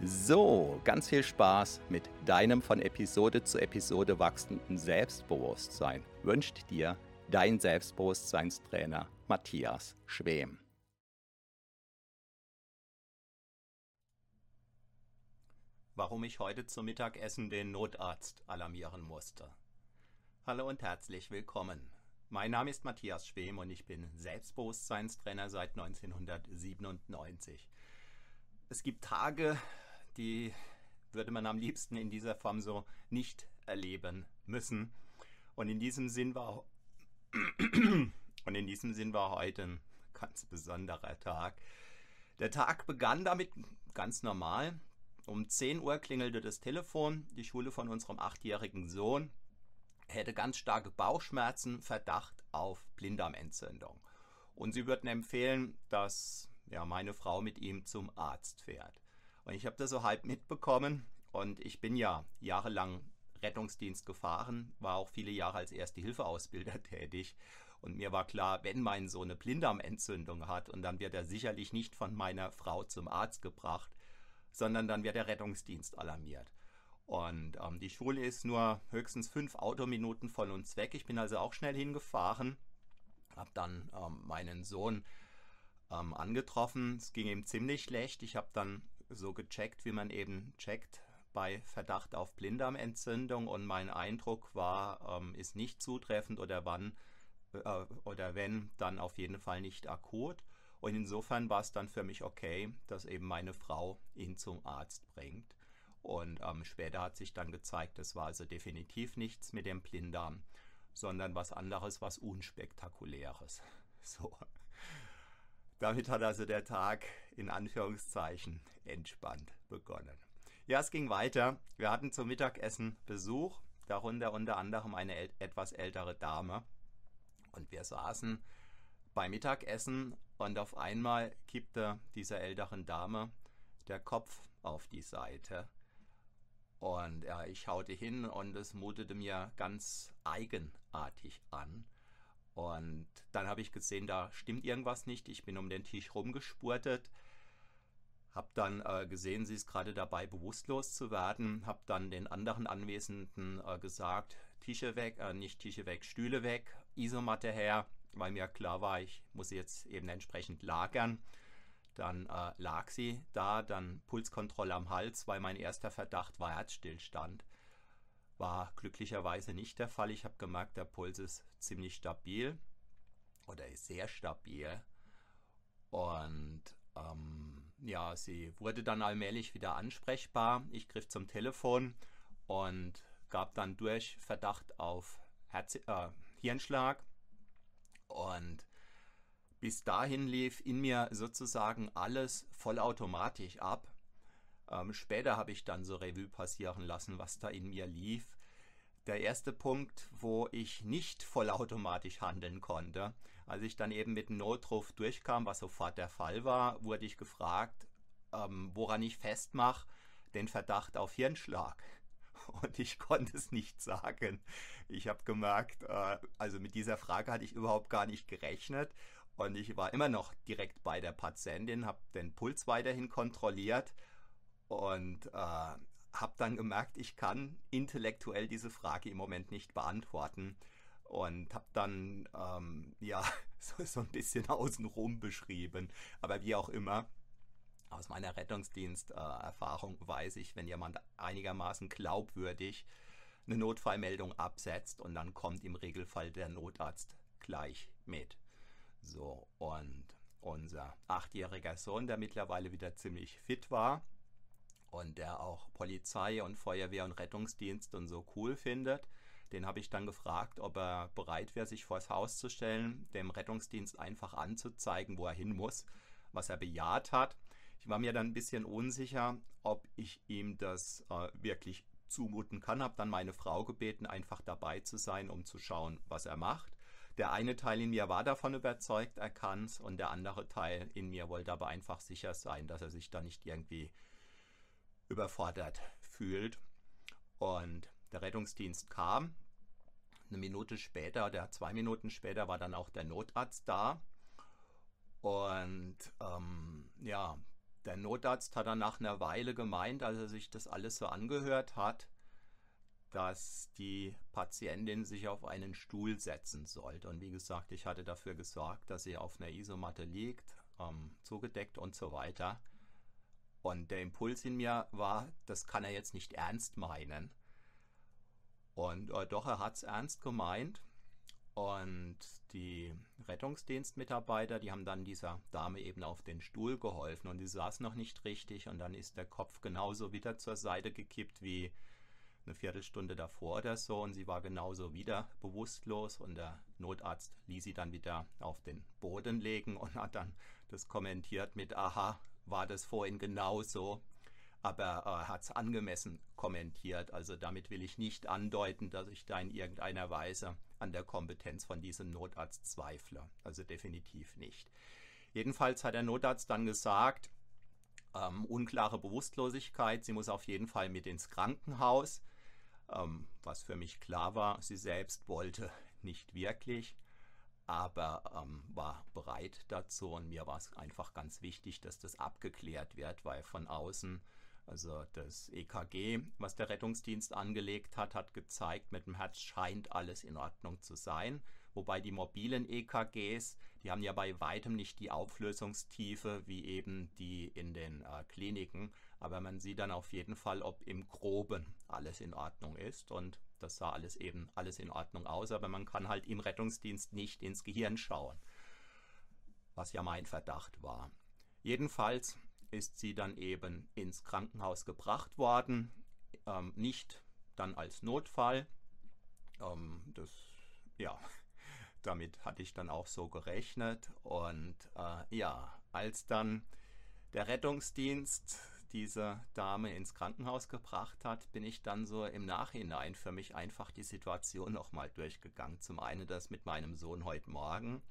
So, ganz viel Spaß mit deinem von Episode zu Episode wachsenden Selbstbewusstsein wünscht dir dein Selbstbewusstseinstrainer Matthias Schwem. Warum ich heute zum Mittagessen den Notarzt alarmieren musste. Hallo und herzlich willkommen. Mein Name ist Matthias Schwem und ich bin Selbstbewusstseinstrainer seit 1997. Es gibt Tage, die würde man am liebsten in dieser Form so nicht erleben müssen. Und in diesem Sinn war und in diesem Sinn war heute ein ganz besonderer Tag. Der Tag begann damit ganz normal. Um 10 Uhr klingelte das Telefon. Die Schule von unserem achtjährigen Sohn hätte ganz starke Bauchschmerzen, Verdacht auf Blinddarmentzündung. Und sie würden empfehlen, dass ja, meine Frau mit ihm zum Arzt fährt. Und ich habe das so halb mitbekommen und ich bin ja jahrelang Rettungsdienst gefahren, war auch viele Jahre als Erste-Hilfe-Ausbilder tätig. Und mir war klar, wenn mein Sohn eine Blinddarmentzündung hat und dann wird er sicherlich nicht von meiner Frau zum Arzt gebracht, sondern dann wird der Rettungsdienst alarmiert. Und ähm, die Schule ist nur höchstens fünf Autominuten von uns weg. Ich bin also auch schnell hingefahren, habe dann ähm, meinen Sohn ähm, angetroffen. Es ging ihm ziemlich schlecht. Ich habe dann so gecheckt, wie man eben checkt bei Verdacht auf Blinddarmentzündung und mein Eindruck war, ähm, ist nicht zutreffend oder wann äh, oder wenn, dann auf jeden Fall nicht akut. Und insofern war es dann für mich okay, dass eben meine Frau ihn zum Arzt bringt. Und ähm, später hat sich dann gezeigt, es war also definitiv nichts mit dem Blinddarm, sondern was anderes, was unspektakuläres. So. Damit hat also der Tag in Anführungszeichen entspannt begonnen. Ja, es ging weiter. Wir hatten zum Mittagessen Besuch, darunter unter anderem eine äl etwas ältere Dame. Und wir saßen beim Mittagessen und auf einmal kippte dieser älteren Dame der Kopf auf die Seite. Und ja, ich schaute hin und es mutete mir ganz eigenartig an. Und dann habe ich gesehen, da stimmt irgendwas nicht. Ich bin um den Tisch rumgespurtet, habe dann äh, gesehen, sie ist gerade dabei, bewusstlos zu werden. Habe dann den anderen Anwesenden äh, gesagt, Tische weg, äh, nicht Tische weg, Stühle weg, Isomatte her, weil mir klar war, ich muss jetzt eben entsprechend lagern. Dann äh, lag sie da, dann Pulskontrolle am Hals, weil mein erster Verdacht war Herzstillstand. War glücklicherweise nicht der Fall. Ich habe gemerkt, der Puls ist ziemlich stabil oder ist sehr stabil. Und ähm, ja, sie wurde dann allmählich wieder ansprechbar. Ich griff zum Telefon und gab dann durch Verdacht auf Herz äh, Hirnschlag. Und bis dahin lief in mir sozusagen alles vollautomatisch ab. Ähm, später habe ich dann so Revue passieren lassen, was da in mir lief. Der erste Punkt, wo ich nicht vollautomatisch handeln konnte, als ich dann eben mit dem Notruf durchkam, was sofort der Fall war, wurde ich gefragt, ähm, woran ich festmache, den Verdacht auf Hirnschlag. Und ich konnte es nicht sagen. Ich habe gemerkt, äh, also mit dieser Frage hatte ich überhaupt gar nicht gerechnet. Und ich war immer noch direkt bei der Patientin, habe den Puls weiterhin kontrolliert und äh, habe dann gemerkt, ich kann intellektuell diese Frage im Moment nicht beantworten und habe dann ähm, ja so, so, ein bisschen außenrum beschrieben. Aber wie auch immer, aus meiner Rettungsdiensterfahrung weiß ich, wenn jemand einigermaßen glaubwürdig eine Notfallmeldung absetzt und dann kommt im Regelfall der Notarzt gleich mit. So, und unser achtjähriger Sohn, der mittlerweile wieder ziemlich fit war und der auch Polizei und Feuerwehr und Rettungsdienst und so cool findet, den habe ich dann gefragt, ob er bereit wäre, sich vors Haus zu stellen, dem Rettungsdienst einfach anzuzeigen, wo er hin muss, was er bejaht hat. Ich war mir dann ein bisschen unsicher, ob ich ihm das äh, wirklich zumuten kann. Habe dann meine Frau gebeten, einfach dabei zu sein, um zu schauen, was er macht. Der eine Teil in mir war davon überzeugt, er kann es, und der andere Teil in mir wollte aber einfach sicher sein, dass er sich da nicht irgendwie überfordert fühlt. Und der Rettungsdienst kam. Eine Minute später oder zwei Minuten später war dann auch der Notarzt da. Und ähm, ja, der Notarzt hat dann nach einer Weile gemeint, als er sich das alles so angehört hat, dass die Patientin sich auf einen Stuhl setzen sollte. Und wie gesagt, ich hatte dafür gesorgt, dass sie auf einer Isomatte liegt, ähm, zugedeckt und so weiter. Und der Impuls in mir war, das kann er jetzt nicht ernst meinen. Und äh, doch, er hat es ernst gemeint. Und die Rettungsdienstmitarbeiter, die haben dann dieser Dame eben auf den Stuhl geholfen und die saß noch nicht richtig und dann ist der Kopf genauso wieder zur Seite gekippt wie eine Viertelstunde davor oder so und sie war genauso wieder bewusstlos und der Notarzt ließ sie dann wieder auf den Boden legen und hat dann das kommentiert mit, aha, war das vorhin genauso aber er äh, hat es angemessen kommentiert. Also damit will ich nicht andeuten, dass ich da in irgendeiner Weise an der Kompetenz von diesem Notarzt zweifle. Also definitiv nicht. Jedenfalls hat der Notarzt dann gesagt, ähm, unklare Bewusstlosigkeit, sie muss auf jeden Fall mit ins Krankenhaus. Ähm, was für mich klar war, sie selbst wollte nicht wirklich, aber ähm, war bereit dazu und mir war es einfach ganz wichtig, dass das abgeklärt wird, weil von außen also das EKG, was der Rettungsdienst angelegt hat, hat gezeigt, mit dem Herz scheint alles in Ordnung zu sein. Wobei die mobilen EKGs, die haben ja bei weitem nicht die Auflösungstiefe wie eben die in den äh, Kliniken. Aber man sieht dann auf jeden Fall, ob im Groben alles in Ordnung ist. Und das sah alles eben alles in Ordnung aus. Aber man kann halt im Rettungsdienst nicht ins Gehirn schauen. Was ja mein Verdacht war. Jedenfalls ist sie dann eben ins Krankenhaus gebracht worden, ähm, nicht dann als Notfall. Ähm, das, ja, damit hatte ich dann auch so gerechnet. Und äh, ja, als dann der Rettungsdienst diese Dame ins Krankenhaus gebracht hat, bin ich dann so im Nachhinein für mich einfach die Situation nochmal durchgegangen. Zum einen das mit meinem Sohn heute Morgen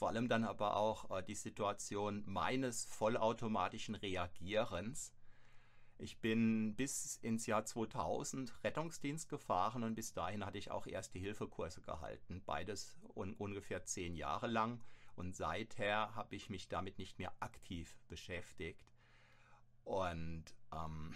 vor allem dann aber auch äh, die Situation meines vollautomatischen Reagierens. Ich bin bis ins Jahr 2000 Rettungsdienst gefahren und bis dahin hatte ich auch Erste-Hilfe-Kurse gehalten. Beides un ungefähr zehn Jahre lang. Und seither habe ich mich damit nicht mehr aktiv beschäftigt. Und ähm,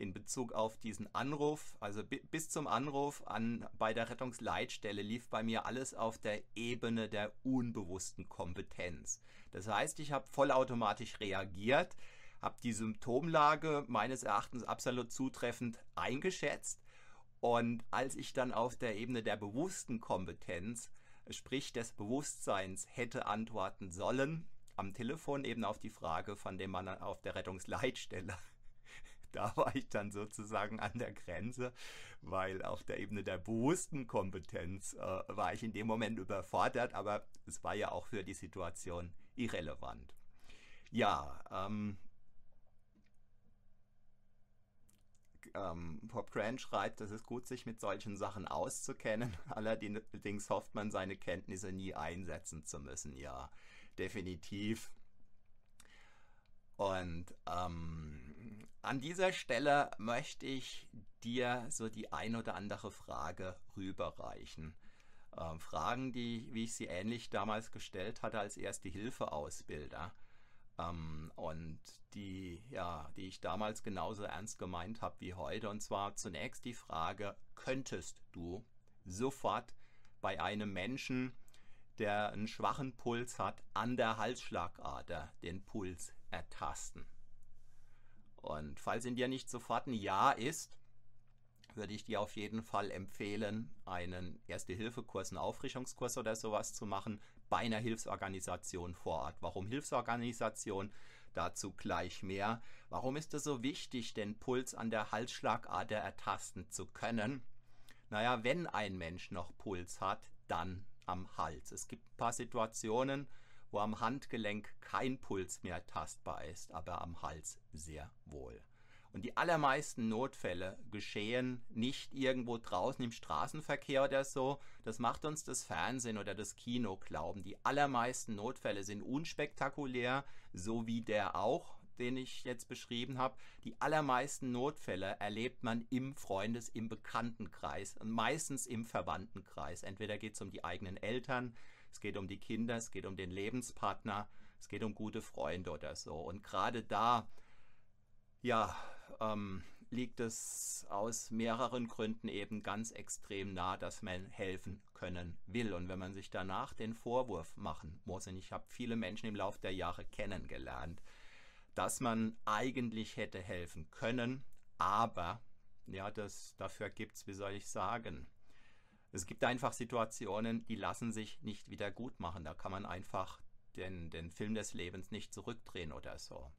in Bezug auf diesen Anruf, also bis zum Anruf an bei der Rettungsleitstelle lief bei mir alles auf der Ebene der unbewussten Kompetenz. Das heißt, ich habe vollautomatisch reagiert, habe die Symptomlage meines Erachtens absolut zutreffend eingeschätzt und als ich dann auf der Ebene der bewussten Kompetenz, sprich des Bewusstseins, hätte antworten sollen, am Telefon eben auf die Frage von dem Mann auf der Rettungsleitstelle da war ich dann sozusagen an der Grenze, weil auf der Ebene der bewussten Kompetenz äh, war ich in dem Moment überfordert, aber es war ja auch für die Situation irrelevant. Ja, ähm, ähm, Pop Grant schreibt, es ist gut, sich mit solchen Sachen auszukennen. Allerdings hofft man, seine Kenntnisse nie einsetzen zu müssen. Ja, definitiv. Und ähm, an dieser Stelle möchte ich dir so die ein oder andere Frage rüberreichen. Ähm, Fragen, die, wie ich sie ähnlich damals gestellt hatte als Erste-Hilfe-Ausbilder. Ähm, und die, ja, die ich damals genauso ernst gemeint habe wie heute. Und zwar zunächst die Frage, könntest du sofort bei einem Menschen, der einen schwachen Puls hat, an der Halsschlagader den Puls ertasten? Und falls in dir nicht sofort ein Ja ist, würde ich dir auf jeden Fall empfehlen, einen Erste-Hilfe-Kurs, einen Auffrischungskurs oder sowas zu machen bei einer Hilfsorganisation vor Ort. Warum Hilfsorganisation? Dazu gleich mehr. Warum ist es so wichtig, den Puls an der Halsschlagader ertasten zu können? Naja, wenn ein Mensch noch Puls hat, dann am Hals. Es gibt ein paar Situationen, wo am Handgelenk kein Puls mehr tastbar ist, aber am Hals sehr wohl. Und die allermeisten Notfälle geschehen nicht irgendwo draußen im Straßenverkehr oder so. Das macht uns das Fernsehen oder das Kino glauben. Die allermeisten Notfälle sind unspektakulär, so wie der auch, den ich jetzt beschrieben habe. Die allermeisten Notfälle erlebt man im Freundes-, im Bekanntenkreis und meistens im Verwandtenkreis. Entweder geht es um die eigenen Eltern, es geht um die Kinder, es geht um den Lebenspartner, es geht um gute Freunde oder so. Und gerade da, ja, ähm, liegt es aus mehreren Gründen eben ganz extrem nah, dass man helfen können will. Und wenn man sich danach den Vorwurf machen muss, und ich habe viele Menschen im Laufe der Jahre kennengelernt, dass man eigentlich hätte helfen können, aber ja, das, dafür gibt es, wie soll ich sagen, es gibt einfach Situationen, die lassen sich nicht wieder gut machen. Da kann man einfach den, den Film des Lebens nicht zurückdrehen oder so.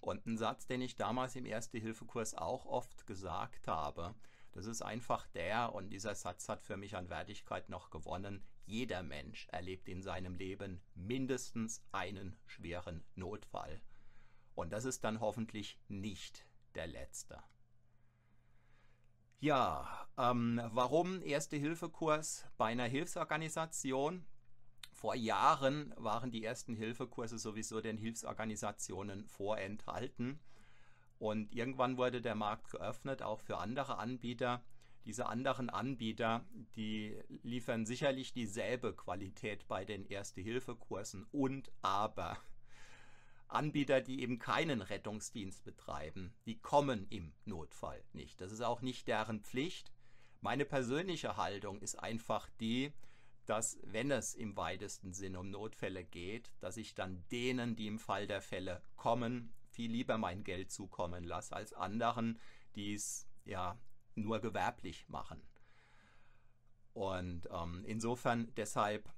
Und ein Satz, den ich damals im Erste-Hilfe-Kurs auch oft gesagt habe, das ist einfach der, und dieser Satz hat für mich an Wertigkeit noch gewonnen, jeder Mensch erlebt in seinem Leben mindestens einen schweren Notfall. Und das ist dann hoffentlich nicht der letzte. Ja, ähm, warum Erste-Hilfe-Kurs bei einer Hilfsorganisation? Vor Jahren waren die ersten Hilfekurse sowieso den Hilfsorganisationen vorenthalten. Und irgendwann wurde der Markt geöffnet, auch für andere Anbieter. Diese anderen Anbieter, die liefern sicherlich dieselbe Qualität bei den Erste-Hilfe-Kursen und aber Anbieter, die eben keinen Rettungsdienst betreiben, die kommen im Notfall nicht. Das ist auch nicht deren Pflicht. Meine persönliche Haltung ist einfach die, dass wenn es im weitesten Sinn um Notfälle geht, dass ich dann denen, die im Fall der Fälle kommen, viel lieber mein Geld zukommen lasse, als anderen, die es ja nur gewerblich machen. Und ähm, insofern deshalb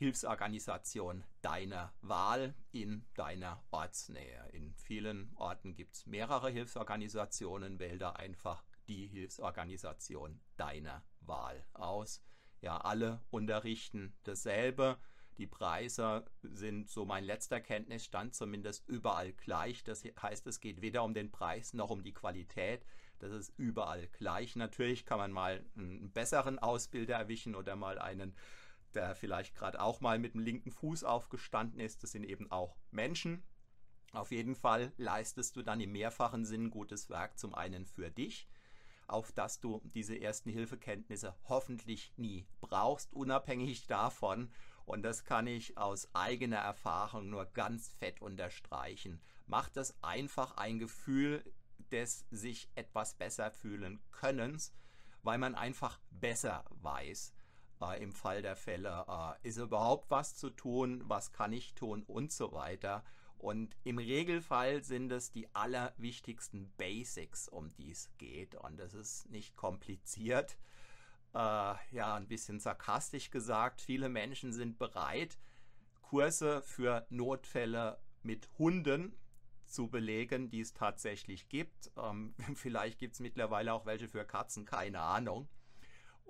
Hilfsorganisation deiner Wahl in deiner Ortsnähe. In vielen Orten gibt es mehrere Hilfsorganisationen, wähle da einfach die Hilfsorganisation deiner Wahl aus ja, alle unterrichten dasselbe. Die Preise sind, so mein letzter Kenntnisstand, zumindest überall gleich. Das heißt, es geht weder um den Preis noch um die Qualität. Das ist überall gleich. Natürlich kann man mal einen besseren Ausbilder erwischen oder mal einen, der vielleicht gerade auch mal mit dem linken Fuß aufgestanden ist. Das sind eben auch Menschen. Auf jeden Fall leistest du dann im mehrfachen Sinn gutes Werk zum einen für dich auf das du diese ersten Hilfekenntnisse hoffentlich nie brauchst, unabhängig davon. Und das kann ich aus eigener Erfahrung nur ganz fett unterstreichen. Macht es einfach ein Gefühl des sich etwas besser fühlen Könnens, weil man einfach besser weiß, im Fall der Fälle, äh, ist überhaupt was zu tun, was kann ich tun und so weiter. Und im Regelfall sind es die allerwichtigsten Basics, um die es geht. Und das ist nicht kompliziert. Äh, ja, ein bisschen sarkastisch gesagt, viele Menschen sind bereit, Kurse für Notfälle mit Hunden zu belegen, die es tatsächlich gibt. Ähm, vielleicht gibt es mittlerweile auch welche für Katzen, keine Ahnung.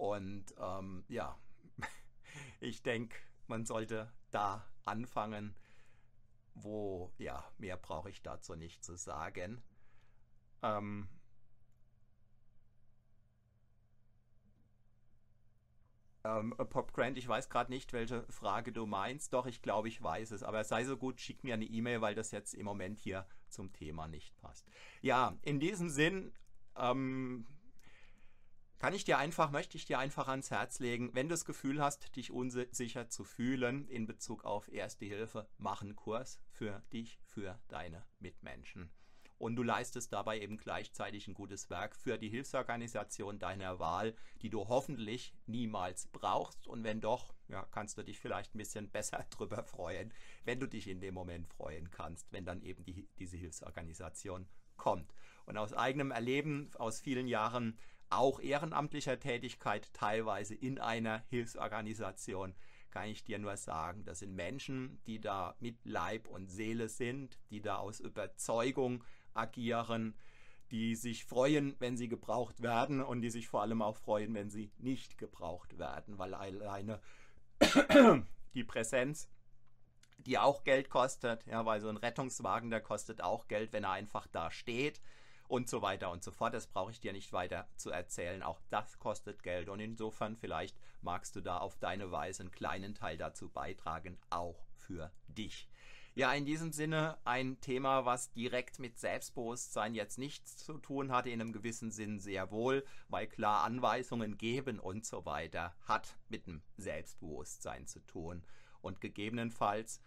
Und ähm, ja, ich denke, man sollte da anfangen, wo, ja, mehr brauche ich dazu nicht zu sagen. Ähm, ähm, Pop Grant, ich weiß gerade nicht, welche Frage du meinst. Doch, ich glaube, ich weiß es. Aber sei so gut, schick mir eine E-Mail, weil das jetzt im Moment hier zum Thema nicht passt. Ja, in diesem Sinn, ähm, kann ich dir einfach, möchte ich dir einfach ans Herz legen, wenn du das Gefühl hast, dich unsicher zu fühlen in Bezug auf Erste Hilfe, mach einen Kurs für dich, für deine Mitmenschen. Und du leistest dabei eben gleichzeitig ein gutes Werk für die Hilfsorganisation deiner Wahl, die du hoffentlich niemals brauchst. Und wenn doch, ja, kannst du dich vielleicht ein bisschen besser drüber freuen, wenn du dich in dem Moment freuen kannst, wenn dann eben die, diese Hilfsorganisation kommt. Und aus eigenem Erleben, aus vielen Jahren auch ehrenamtlicher Tätigkeit, teilweise in einer Hilfsorganisation, kann ich dir nur sagen, das sind Menschen, die da mit Leib und Seele sind, die da aus Überzeugung agieren, die sich freuen, wenn sie gebraucht werden und die sich vor allem auch freuen, wenn sie nicht gebraucht werden, weil alleine die Präsenz, die auch Geld kostet, ja, weil so ein Rettungswagen, der kostet auch Geld, wenn er einfach da steht und so weiter und so fort. Das brauche ich dir nicht weiter zu erzählen. Auch das kostet Geld und insofern vielleicht magst du da auf deine Weise einen kleinen Teil dazu beitragen, auch für dich. Ja, in diesem Sinne ein Thema, was direkt mit Selbstbewusstsein jetzt nichts zu tun hat, in einem gewissen Sinn sehr wohl, weil klar Anweisungen geben und so weiter hat mit dem Selbstbewusstsein zu tun. Und gegebenenfalls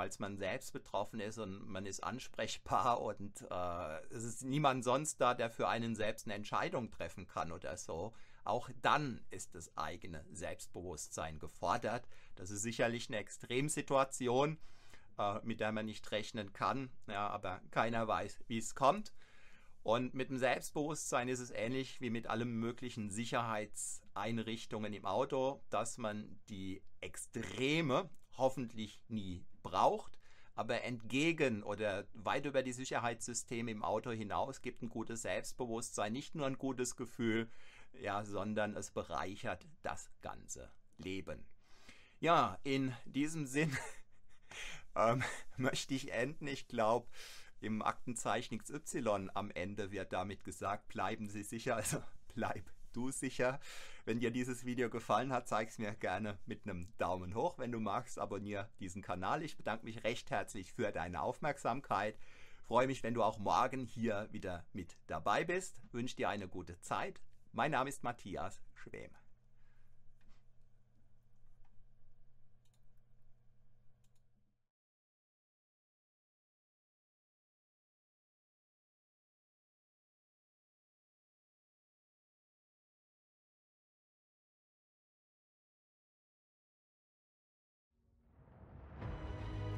falls man selbst betroffen ist und man ist ansprechbar und äh, es ist niemand sonst da, der für einen selbst eine Entscheidung treffen kann oder so, auch dann ist das eigene Selbstbewusstsein gefordert. Das ist sicherlich eine Extremsituation, äh, mit der man nicht rechnen kann, ja, aber keiner weiß, wie es kommt. Und mit dem Selbstbewusstsein ist es ähnlich wie mit allen möglichen Sicherheitseinrichtungen im Auto, dass man die Extreme hoffentlich nie braucht, aber entgegen oder weit über die Sicherheitssysteme im Auto hinaus gibt ein gutes Selbstbewusstsein nicht nur ein gutes Gefühl, ja, sondern es bereichert das ganze Leben. Ja, in diesem Sinn ähm, möchte ich enden. Ich glaube, im Aktenzeichen XY am Ende wird damit gesagt, bleiben Sie sicher, also bleib du sicher. Wenn dir dieses Video gefallen hat, zeig es mir gerne mit einem Daumen hoch. Wenn du magst, abonniere diesen Kanal. Ich bedanke mich recht herzlich für deine Aufmerksamkeit. Freue mich, wenn du auch morgen hier wieder mit dabei bist. Wünsche dir eine gute Zeit. Mein Name ist Matthias Schwem.